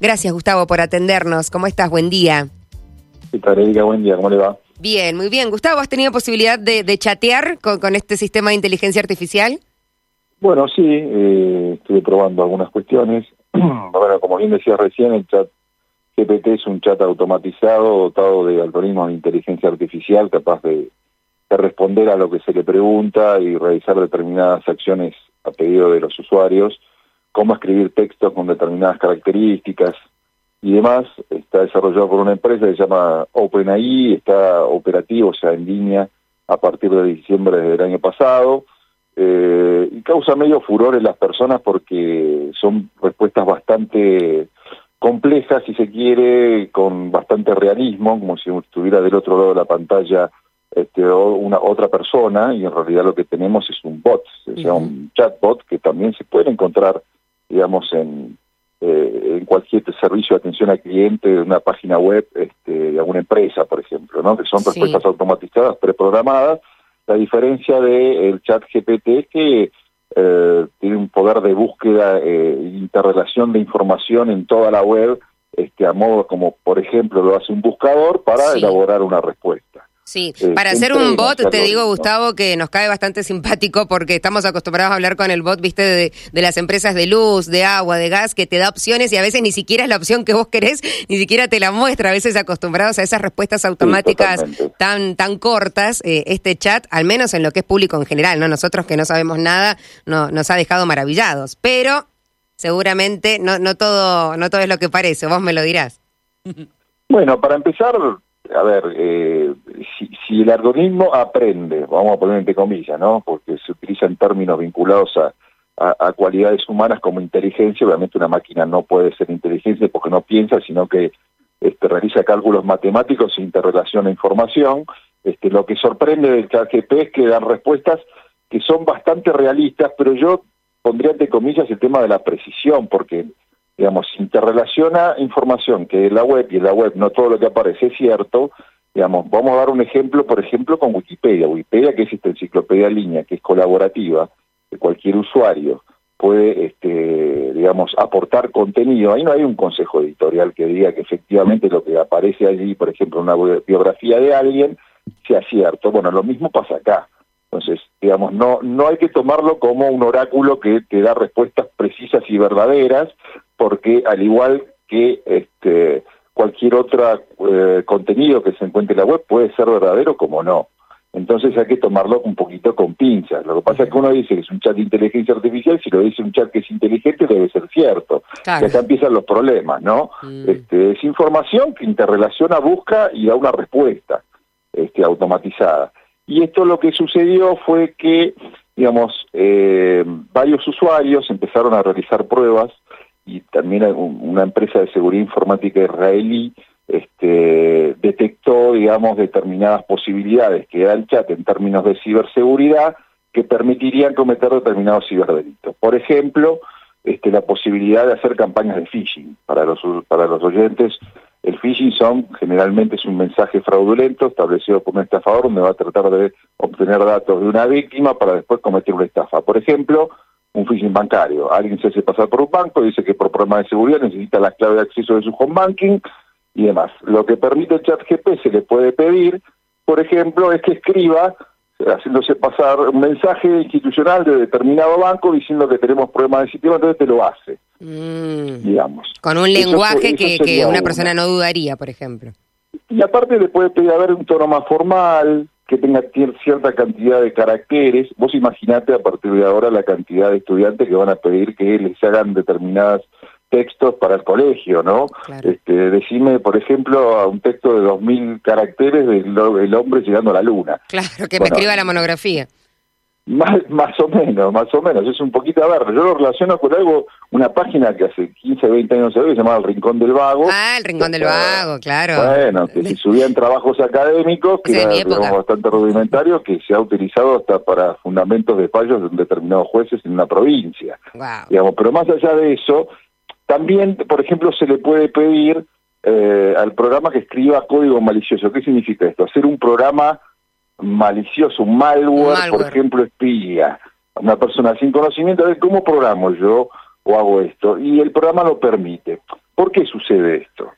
Gracias, Gustavo, por atendernos. ¿Cómo estás? Buen día. ¿Qué tal, Erika? Buen día, ¿cómo le va? Bien, muy bien. Gustavo, ¿has tenido posibilidad de, de chatear con, con, este sistema de inteligencia artificial? Bueno, sí, eh, estuve probando algunas cuestiones. bueno, como bien decía recién, el chat GPT es un chat automatizado dotado de algoritmos de inteligencia artificial capaz de, de responder a lo que se le pregunta y realizar determinadas acciones a pedido de los usuarios cómo escribir textos con determinadas características y demás. Está desarrollado por una empresa que se llama OpenAI, está operativo, o sea, en línea a partir de diciembre del año pasado. Eh, y causa medio furor en las personas porque son respuestas bastante complejas, si se quiere, con bastante realismo, como si estuviera del otro lado de la pantalla este, una otra persona, y en realidad lo que tenemos es un bot, o sea, un chatbot que también se puede encontrar digamos, en, eh, en cualquier servicio de atención al cliente de una página web este, de alguna empresa, por ejemplo, ¿no? que son respuestas sí. automatizadas, preprogramadas. La diferencia del de chat GPT es que eh, tiene un poder de búsqueda e eh, interrelación de información en toda la web, este, a modo como, por ejemplo, lo hace un buscador para sí. elaborar una respuesta. Sí, eh, para hacer un bot, te digo, Gustavo, que nos cae bastante simpático porque estamos acostumbrados a hablar con el bot, viste, de, de, las empresas de luz, de agua, de gas, que te da opciones y a veces ni siquiera es la opción que vos querés, ni siquiera te la muestra. A veces acostumbrados a esas respuestas automáticas sí, tan tan cortas, eh, este chat, al menos en lo que es público en general, ¿no? Nosotros que no sabemos nada, no, nos ha dejado maravillados. Pero seguramente no, no, todo, no todo es lo que parece, vos me lo dirás. Bueno, para empezar, a ver, eh, si, si, el algoritmo aprende, vamos a poner entre comillas, ¿no? Porque se utilizan términos vinculados a, cualidades humanas como inteligencia, obviamente una máquina no puede ser inteligente porque no piensa, sino que este, realiza cálculos matemáticos e interrelaciona información. Este, lo que sorprende del ChatGPT es que dan respuestas que son bastante realistas, pero yo pondría entre comillas el tema de la precisión, porque digamos, interrelaciona información que en la web y en la web no todo lo que aparece es cierto, digamos, vamos a dar un ejemplo, por ejemplo, con Wikipedia. Wikipedia, que es esta enciclopedia línea, que es colaborativa, que cualquier usuario puede, este, digamos, aportar contenido. Ahí no hay un consejo editorial que diga que efectivamente lo que aparece allí, por ejemplo, una biografía de alguien, sea cierto. Bueno, lo mismo pasa acá. Entonces, digamos, no, no hay que tomarlo como un oráculo que te da respuestas precisas y verdaderas, porque al igual que este, cualquier otro eh, contenido que se encuentre en la web puede ser verdadero como no. Entonces hay que tomarlo un poquito con pinzas. Lo que pasa es que uno dice que es un chat de inteligencia artificial, si lo dice un chat que es inteligente debe ser cierto. Claro. Y acá empiezan los problemas, ¿no? Mm. Este, es información que interrelaciona, busca y da una respuesta este, automatizada. Y esto lo que sucedió fue que, digamos, eh, varios usuarios empezaron a realizar pruebas y también una empresa de seguridad informática israelí este, detectó, digamos, determinadas posibilidades que da el chat en términos de ciberseguridad que permitirían cometer determinados ciberdelitos. Por ejemplo, este, la posibilidad de hacer campañas de phishing. Para los, para los oyentes, el phishing generalmente es un mensaje fraudulento establecido por un estafador donde va a tratar de obtener datos de una víctima para después cometer una estafa. Por ejemplo, un phishing bancario. Alguien se hace pasar por un banco, dice que por problemas de seguridad necesita la clave de acceso de su home banking y demás. Lo que permite el chat GP se le puede pedir, por ejemplo, es que escriba, haciéndose pasar un mensaje institucional de determinado banco diciendo que tenemos problemas de sistema, entonces te lo hace. Mm. Digamos. Con un lenguaje eso, que, eso que, una persona no dudaría, por ejemplo. Y aparte le puede pedir haber un tono más formal, que tenga cierta cantidad de caracteres. Vos imaginate a partir de ahora la cantidad de estudiantes que van a pedir que les hagan determinadas textos para el colegio, ¿no? Claro. Este, decime, por ejemplo, a un texto de 2.000 caracteres del el hombre llegando a la luna. Claro, que bueno, me escriba la monografía. Más, más o menos, más o menos, es un poquito, a ver, yo lo relaciono con algo, una página que hace 15, 20 años se ve, que se llamaba El Rincón del Vago. Ah, El Rincón del Vago, claro. Bueno, que se subían trabajos académicos, que era, digamos, bastante rudimentario, que se ha utilizado hasta para fundamentos de fallos de determinados jueces en una provincia. Wow. Digamos, pero más allá de eso, también, por ejemplo, se le puede pedir eh, al programa que escriba código malicioso. ¿Qué significa esto? Hacer un programa malicioso, un malware, malware, por ejemplo, espía. Una persona sin conocimiento de cómo programo yo o hago esto. Y el programa lo permite. ¿Por qué sucede esto?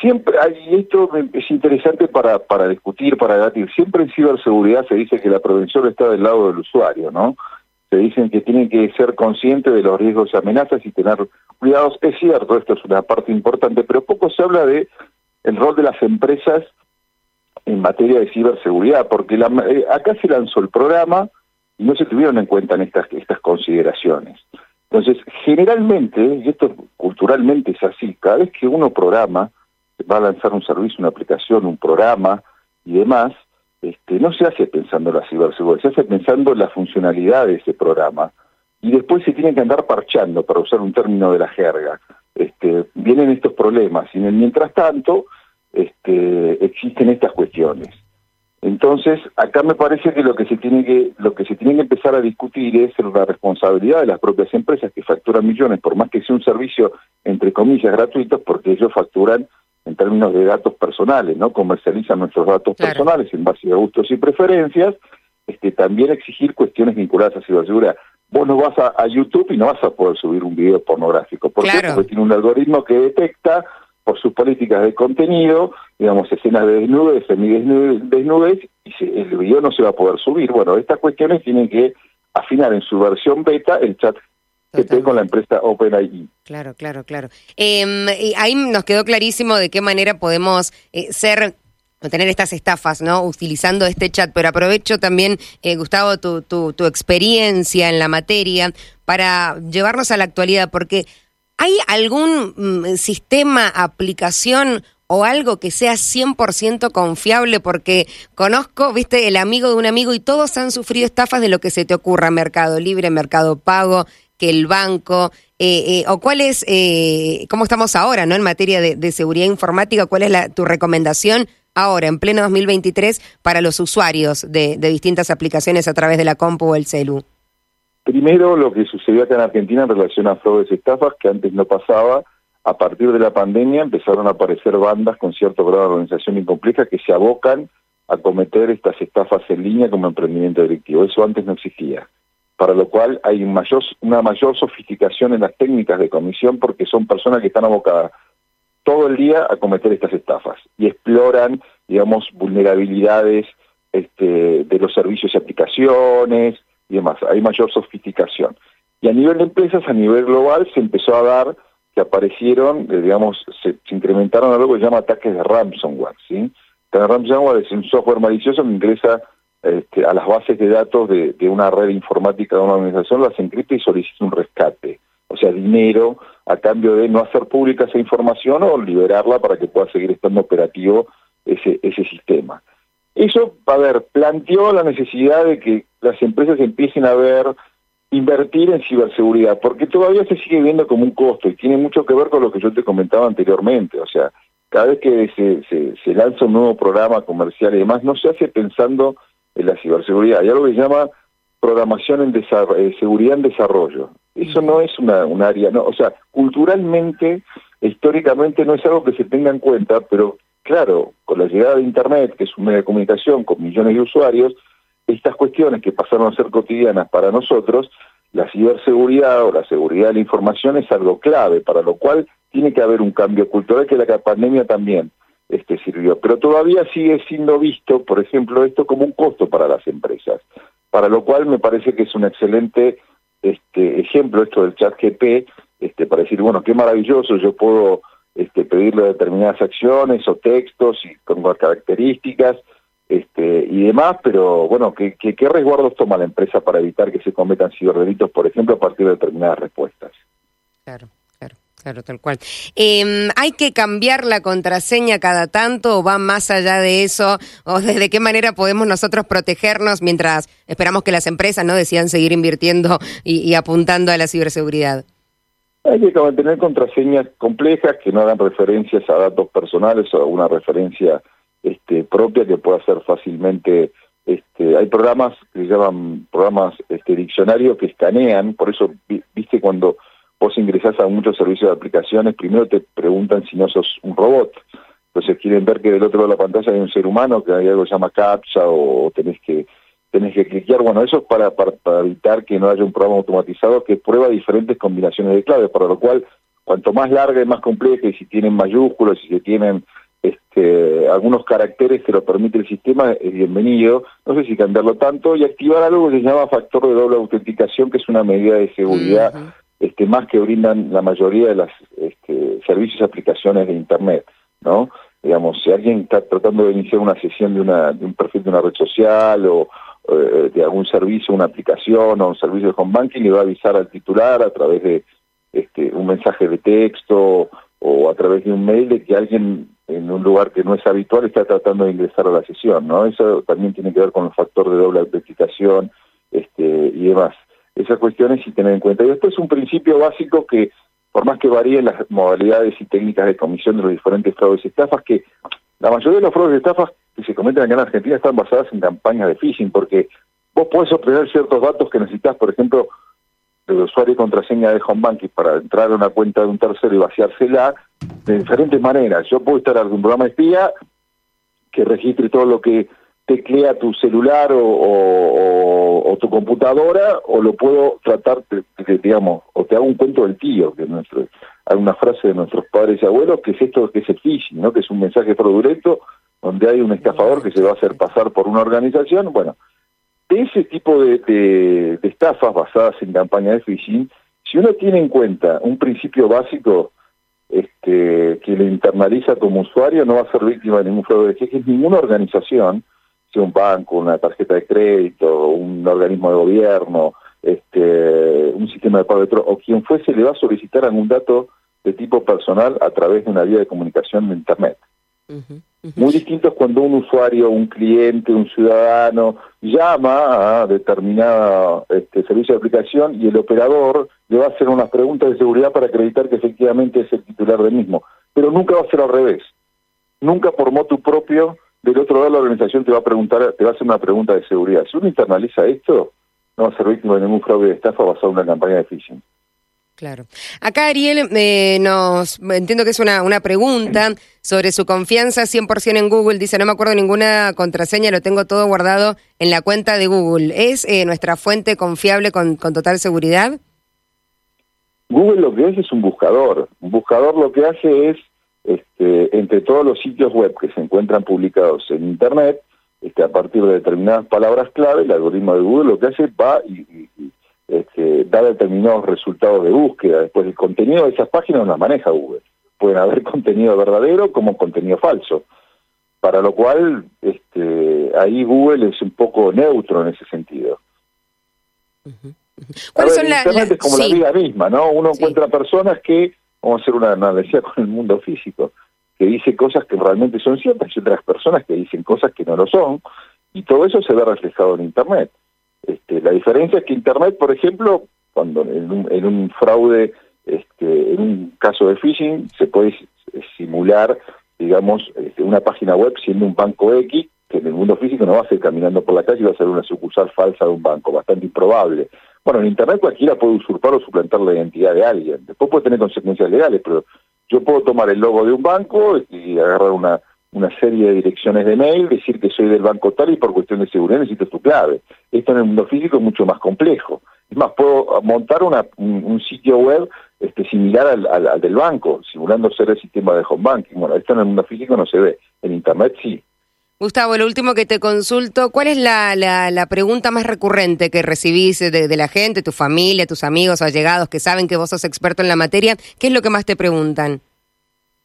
Siempre, y esto es interesante para, para discutir, para debatir, siempre en ciberseguridad se dice que la prevención está del lado del usuario, ¿no? Dicen que tienen que ser conscientes de los riesgos y amenazas y tener cuidados. Es cierto, esto es una parte importante, pero poco se habla de el rol de las empresas en materia de ciberseguridad, porque la, eh, acá se lanzó el programa y no se tuvieron en cuenta en estas, estas consideraciones. Entonces, generalmente, y esto culturalmente es así, cada vez que uno programa, va a lanzar un servicio, una aplicación, un programa y demás, este, no se hace pensando en la ciberseguridad, se hace pensando en la funcionalidad de ese programa. Y después se tiene que andar parchando, para usar un término de la jerga. Este, vienen estos problemas y mientras tanto este, existen estas cuestiones. Entonces, acá me parece que lo que se tiene que lo que se tiene que empezar a discutir es la responsabilidad de las propias empresas que facturan millones, por más que sea un servicio entre comillas gratuito, porque ellos facturan en términos de datos personales, ¿no? Comercializan nuestros datos personales en base a gustos y preferencias, este, también exigir cuestiones vinculadas a ciberseguridad. Vos no vas a, YouTube y no vas a poder subir un video pornográfico. ¿Por qué? Porque tiene un algoritmo que detecta por sus políticas de contenido, digamos, escenas de desnudez, semidesnudez, y el video no se va a poder subir. Bueno, estas cuestiones tienen que afinar en su versión beta el chat que con la empresa OpenAI. Claro, claro, claro. Em, ahí nos quedó clarísimo de qué manera podemos eh, ser o tener estas estafas, ¿no? Utilizando este chat, pero aprovecho también, eh, Gustavo, tu, tu, tu experiencia en la materia para llevarnos a la actualidad, porque ¿hay algún mm, sistema, aplicación o algo que sea 100% confiable porque conozco, viste, el amigo de un amigo y todos han sufrido estafas de lo que se te ocurra, Mercado Libre, Mercado Pago, que el banco, eh, eh, o cuál es, eh, cómo estamos ahora, ¿no? En materia de, seguridad informática, ¿cuál es la, tu recomendación ahora, en pleno 2023, para los usuarios de, distintas aplicaciones a través de la compu o el celu? Primero, lo que sucedió acá en Argentina en relación a fraudes y estafas, que antes no pasaba, a partir de la pandemia empezaron a aparecer bandas con cierto grado de organización incompleja que se abocan a cometer estas estafas en línea como emprendimiento directivo. Eso antes no existía para lo cual hay mayor, una mayor sofisticación en las técnicas de comisión porque son personas que están abocadas todo el día a cometer estas estafas y exploran, digamos, vulnerabilidades este, de los servicios y aplicaciones y demás. Hay mayor sofisticación. Y a nivel de empresas, a nivel global, se empezó a dar que aparecieron, eh, digamos, se, incrementaron algo que se llama ataques de ransomware, ¿sí? El ransomware es un software malicioso que ingresa este, a las bases de datos de, una red informática de una organización, las encripta y solicita un rescate, o sea, dinero a cambio de no hacer pública esa información o liberarla para que pueda seguir estando operativo ese, ese sistema. Eso, a ver, planteó la necesidad de que las empresas empiecen a ver, invertir en ciberseguridad, porque todavía se sigue viendo como un costo y tiene mucho que ver con lo que yo te comentaba anteriormente, o sea, cada vez que se, se, se lanza un nuevo programa comercial y demás, no se hace pensando en la ciberseguridad. Hay algo que se llama programación en eh, seguridad en desarrollo. Eso no es una, un área, no, o sea, culturalmente, históricamente no es algo que se tenga en cuenta, pero claro, con la llegada de Internet, que es un medio de comunicación con millones de usuarios, estas cuestiones que pasaron a ser cotidianas para nosotros, la ciberseguridad o la seguridad de la información es algo clave, para lo cual tiene que haber un cambio cultural que la pandemia también este, sirvió. Pero todavía sigue siendo visto, por ejemplo, esto como un costo para las empresas, para lo cual me parece que es un excelente este, ejemplo esto del chat GP, este, para decir, bueno, qué maravilloso, yo puedo este, pedirle determinadas acciones o textos y con características este, y demás, pero bueno, ¿qué, qué, qué resguardos toma la empresa para evitar que se cometan ciberdelitos, por ejemplo, a partir de determinadas respuestas? Claro. Claro, tal cual. Em, ¿Hay que cambiar la contraseña cada tanto o va más allá de eso? ¿O de qué manera podemos nosotros protegernos mientras esperamos que las empresas no decidan seguir invirtiendo y, apuntando a la ciberseguridad? Hay que mantener contraseñas complejas que no hagan referencias a datos personales o a una referencia este, propia que pueda ser fácilmente... Este, hay programas que se llaman programas este, diccionarios que escanean, por eso, viste, cuando vos ingresás a muchos servicios de aplicaciones, primero te preguntan si no sos un robot. Entonces quieren ver que del otro lado de la pantalla hay un ser humano, que hay algo que se llama CAPTCHA o tenés que tenés que cliquear. Bueno, eso es para, para, evitar que no haya un programa automatizado que prueba diferentes combinaciones de claves, para lo cual cuanto más larga y más compleja, y si tienen mayúsculas, si tienen este, algunos caracteres que lo permite el sistema, es bienvenido. No sé si cambiarlo tanto y activar algo que se llama factor de doble autenticación, que es una medida de seguridad este, más que brindan la mayoría de los este, servicios y aplicaciones de Internet, ¿no? Digamos, si alguien está tratando de iniciar una sesión de, una, de un perfil de una red social o eh, de algún servicio, una aplicación o un servicio de home banking, le va a avisar al titular a través de este, un mensaje de texto o a través de un mail de que alguien en un lugar que no es habitual está tratando de ingresar a la sesión, ¿no? Eso también tiene que ver con el factor de doble autenticación este, y demás. Esas cuestiones sí tener en cuenta. Y es un principio básico que, por más que varíen las modalidades y técnicas de comisión de los diferentes fraudes y estafas, que la mayoría de los fraudes y estafas que se cometen acá en Argentina están basadas en campañas de phishing, porque vos podés obtener ciertos datos que necesitas, por ejemplo, del usuario y contraseña de home banking para entrar a una cuenta de un tercero y vaciársela de diferentes maneras. Yo puedo estar en algún programa espía que registre todo lo que teclea tu celular o, tu computadora, o lo puedo tratar, de, digamos, o te hago un cuento del tío, que nuestro, hay una frase de nuestros padres y abuelos, que es esto, que es el phishing, ¿no? que es un mensaje fraudulento donde hay un estafador que se va a hacer pasar por una organización. Bueno, ese tipo de, estafas basadas en campañas de phishing, si uno tiene en cuenta un principio básico este, que le internaliza como usuario, no va a ser víctima de ningún fraude de que ninguna organización, sea un banco, una tarjeta de crédito, un organismo de gobierno, este, un sistema de pago de o quien fuese, le va a solicitar algún dato de tipo personal a través de una vía de comunicación de Internet. Muy distinto es cuando un usuario, un cliente, un ciudadano llama a determinado este, servicio de aplicación y el operador le va a hacer unas preguntas de seguridad para acreditar que efectivamente es el titular del mismo. Pero nunca va a ser al revés. Nunca por motu propio, del otro lado la organización te va a preguntar, te va a hacer una pregunta de seguridad. Si uno internaliza esto, no va a ser víctima de ningún fraude de estafa basado en una campaña de phishing. Claro. Acá Ariel eh, nos entiendo que es una, una pregunta sobre su confianza 100% en Google. Dice, no me acuerdo ninguna contraseña, lo tengo todo guardado en la cuenta de Google. ¿Es eh, nuestra fuente confiable con, con total seguridad? Google lo que es es un buscador. Un buscador lo que hace es, este, entre todos los sitios web que se encuentran publicados en Internet, este, a partir de determinadas palabras clave, el algoritmo de Google lo que hace va y este, da determinados resultados de búsqueda. Después el contenido de esas páginas no las maneja Google. Pueden haber contenido verdadero como contenido falso. Para lo cual, este, ahí Google es un poco neutro en ese sentido. Internet es como la vida misma, ¿no? Uno encuentra personas que, vamos a hacer una analogía con el mundo físico, que dice cosas que realmente son ciertas y otras personas que dicen cosas que no lo son, y todo eso se ve reflejado en Internet. Este, la diferencia es que Internet, por ejemplo, cuando en un, fraude, este, en un caso de phishing, se puede simular, digamos, este, una página web siendo un banco X, que en el mundo físico no va a ser caminando por la calle y va a ser una sucursal falsa de un banco, bastante improbable. Bueno, en Internet cualquiera puede usurpar o suplantar la identidad de alguien. Después puede tener consecuencias legales, pero yo puedo tomar el logo de un banco y agarrar una una serie de direcciones de mail, decir que soy del banco tal y por cuestión de seguridad necesito tu clave. Esto en el mundo físico es mucho más complejo. Es más, puedo montar un, sitio web este, similar al, del banco, simulando ser el sistema de home banking. Bueno, esto en el mundo físico no se ve, en Internet sí. Gustavo, lo último que te consulto, ¿cuál es la, la, pregunta más recurrente que recibís de, de, la gente, tu familia, tus amigos, allegados que saben que vos sos experto en la materia? ¿Qué es lo que más te preguntan?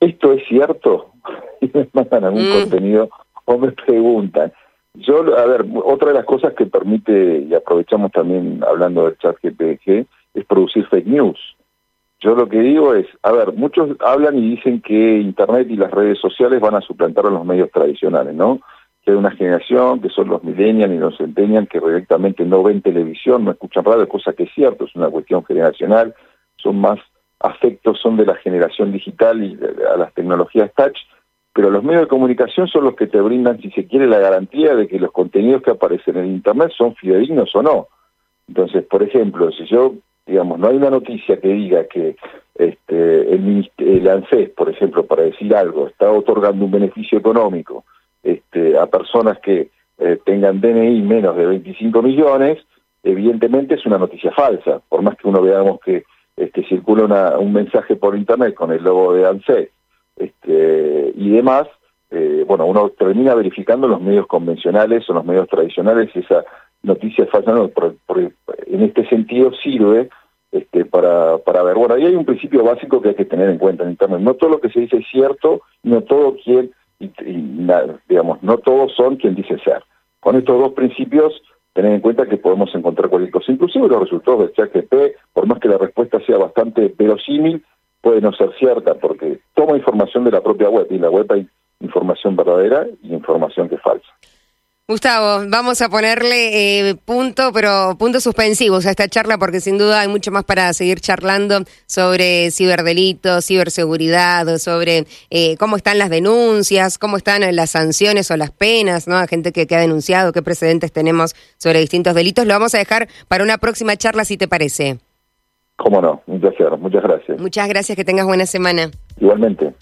¿Esto es cierto? me mandan algún mm. contenido o me preguntan. Yo, a ver, otra de las cosas que permite, y aprovechamos también hablando del chat GPG, es producir fake news. Yo lo que digo es, a ver, muchos hablan y dicen que Internet y las redes sociales van a suplantar a los medios tradicionales, ¿no? Que hay una generación que son los millennials y los centennials que directamente no ven televisión, no escuchan radio, cosa que es cierto, es una cuestión generacional, son más afectos, son de la generación digital y a las tecnologías touch, pero los medios de comunicación son los que te brindan, si se quiere, la garantía de que los contenidos que aparecen en Internet son fidedignos o no. Entonces, por ejemplo, si yo, digamos, no hay una noticia que diga que este, el, el ANSES, por ejemplo, para decir algo, está otorgando un beneficio económico este, a personas que eh, tengan DNI menos de 25 millones, evidentemente es una noticia falsa, por más que uno veamos que este, circula un mensaje por internet con el logo de ANSES y demás, eh, bueno, uno termina verificando los medios convencionales o los medios tradicionales esa noticia falsa no, en este sentido sirve este, para, para ver, bueno, ahí hay un principio básico que hay que tener en cuenta en Internet, no todo lo que se dice es cierto, no todo quien, y, digamos, no todos son quien dice ser. Con estos dos principios, tener en cuenta que podemos encontrar cualquier cosa, inclusive los resultados del ChatGPT, por más que la respuesta sea bastante verosímil, puede no ser cierta, porque toma información de la propia web, y en la web hay información verdadera y información que es falsa. Gustavo, vamos a ponerle eh, punto, pero puntos suspensivos a esta charla porque sin duda hay mucho más para seguir charlando sobre ciberdelitos, ciberseguridad, sobre eh, cómo están las denuncias, cómo están las sanciones o las penas, ¿no? A gente que, que ha denunciado, qué precedentes tenemos sobre distintos delitos. Lo vamos a dejar para una próxima charla, si te parece. Cómo no, un placer, muchas gracias. Muchas gracias, que tengas buena semana. Igualmente.